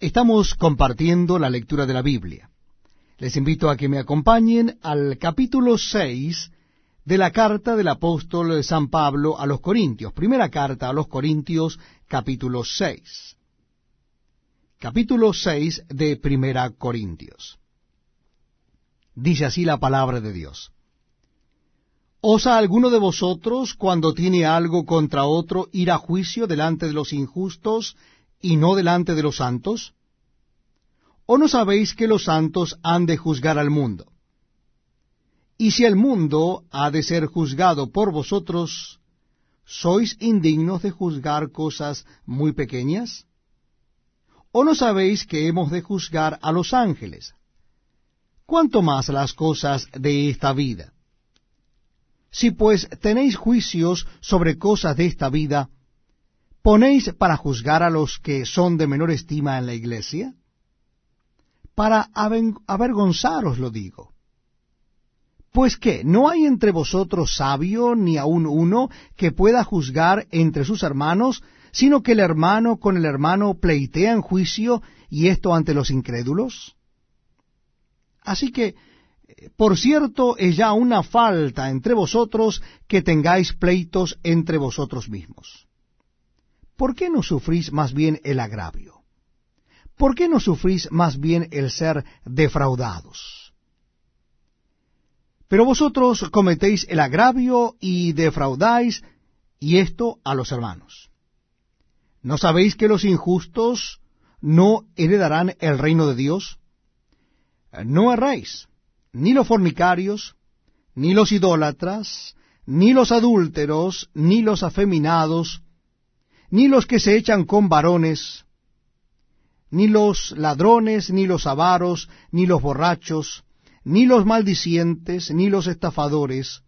Estamos compartiendo la lectura de la Biblia. Les invito a que me acompañen al capítulo 6 de la carta del apóstol San Pablo a los Corintios. Primera carta a los Corintios, capítulo 6. Capítulo 6 de Primera Corintios. Dice así la palabra de Dios. ¿Osa alguno de vosotros, cuando tiene algo contra otro, ir a juicio delante de los injustos y no delante de los santos? ¿O no sabéis que los santos han de juzgar al mundo? Y si el mundo ha de ser juzgado por vosotros, ¿sois indignos de juzgar cosas muy pequeñas? ¿O no sabéis que hemos de juzgar a los ángeles? ¿Cuánto más las cosas de esta vida? Si pues tenéis juicios sobre cosas de esta vida, ¿Ponéis para juzgar a los que son de menor estima en la iglesia? Para avergonzaros lo digo. Pues que no hay entre vosotros sabio ni aun uno que pueda juzgar entre sus hermanos, sino que el hermano con el hermano pleitea en juicio y esto ante los incrédulos. Así que, por cierto, es ya una falta entre vosotros que tengáis pleitos entre vosotros mismos. ¿Por qué no sufrís más bien el agravio? ¿Por qué no sufrís más bien el ser defraudados? Pero vosotros cometéis el agravio y defraudáis, y esto a los hermanos. ¿No sabéis que los injustos no heredarán el reino de Dios? No erréis, ni los fornicarios, ni los idólatras, ni los adúlteros, ni los afeminados, ni los que se echan con varones, ni los ladrones, ni los avaros, ni los borrachos, ni los maldicientes, ni los estafadores,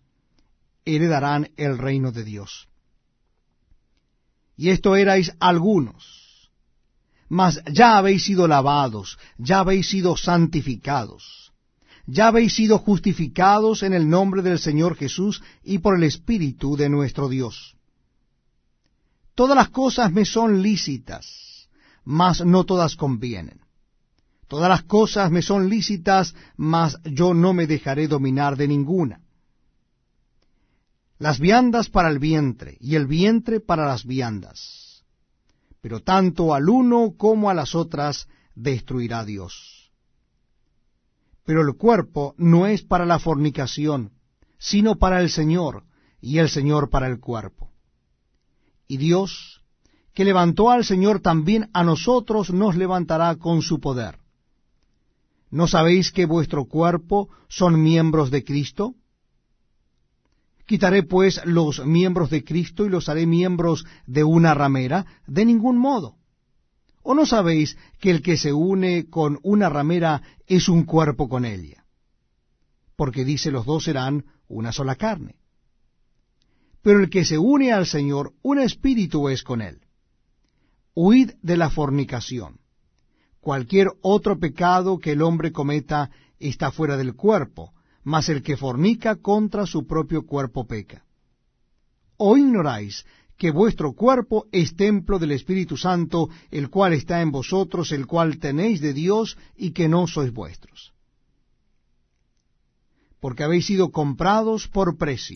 heredarán el reino de Dios. Y esto erais algunos, mas ya habéis sido lavados, ya habéis sido santificados, ya habéis sido justificados en el nombre del Señor Jesús y por el Espíritu de nuestro Dios Todas las cosas me son lícitas, mas no todas convienen. Todas las cosas me son lícitas, mas yo no me dejaré dominar de ninguna. Las viandas para el vientre, y el vientre para las viandas. Pero tanto al uno como a las otras destruirá Dios. Pero el cuerpo no es para la fornicación, sino para el Señor, y el Señor para el cuerpo. Y Dios, que levantó al Señor, también a nosotros nos levantará con su poder. ¿No sabéis que vuestro cuerpo son miembros de Cristo? ¿Quitaré pues los miembros de Cristo y los haré miembros de una ramera? De ningún modo. ¿O no sabéis que el que se une con una ramera es un cuerpo con ella? Porque dice los dos serán una sola carne pero el que se une al Señor, un espíritu es con él. Huid de la fornicación. Cualquier otro pecado que el hombre cometa está fuera del cuerpo, mas el que fornica contra su propio cuerpo peca. ¿O ignoráis que vuestro cuerpo es templo del Espíritu Santo, el cual está en vosotros, el cual tenéis de Dios y que no sois vuestros? Porque habéis sido comprados por precio.